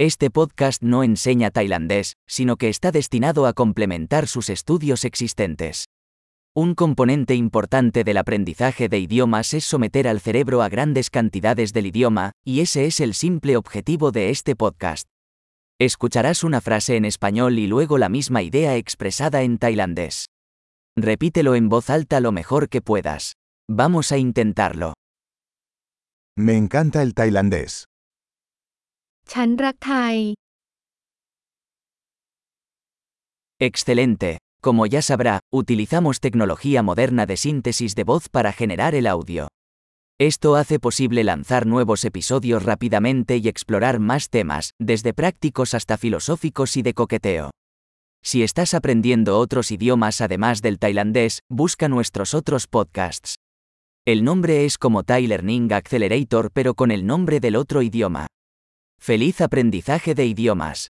Este podcast no enseña tailandés, sino que está destinado a complementar sus estudios existentes. Un componente importante del aprendizaje de idiomas es someter al cerebro a grandes cantidades del idioma, y ese es el simple objetivo de este podcast. Escucharás una frase en español y luego la misma idea expresada en tailandés. Repítelo en voz alta lo mejor que puedas. Vamos a intentarlo. Me encanta el tailandés. ฉันรักไทย Excelente. Como ya sabrá, utilizamos tecnología moderna de síntesis de voz para generar el audio. Esto hace posible lanzar nuevos episodios rápidamente y explorar más temas, desde prácticos hasta filosóficos y de coqueteo. Si estás aprendiendo otros idiomas además del tailandés, busca nuestros otros podcasts. El nombre es como Thai Learning Accelerator pero con el nombre del otro idioma. ¡Feliz aprendizaje de idiomas!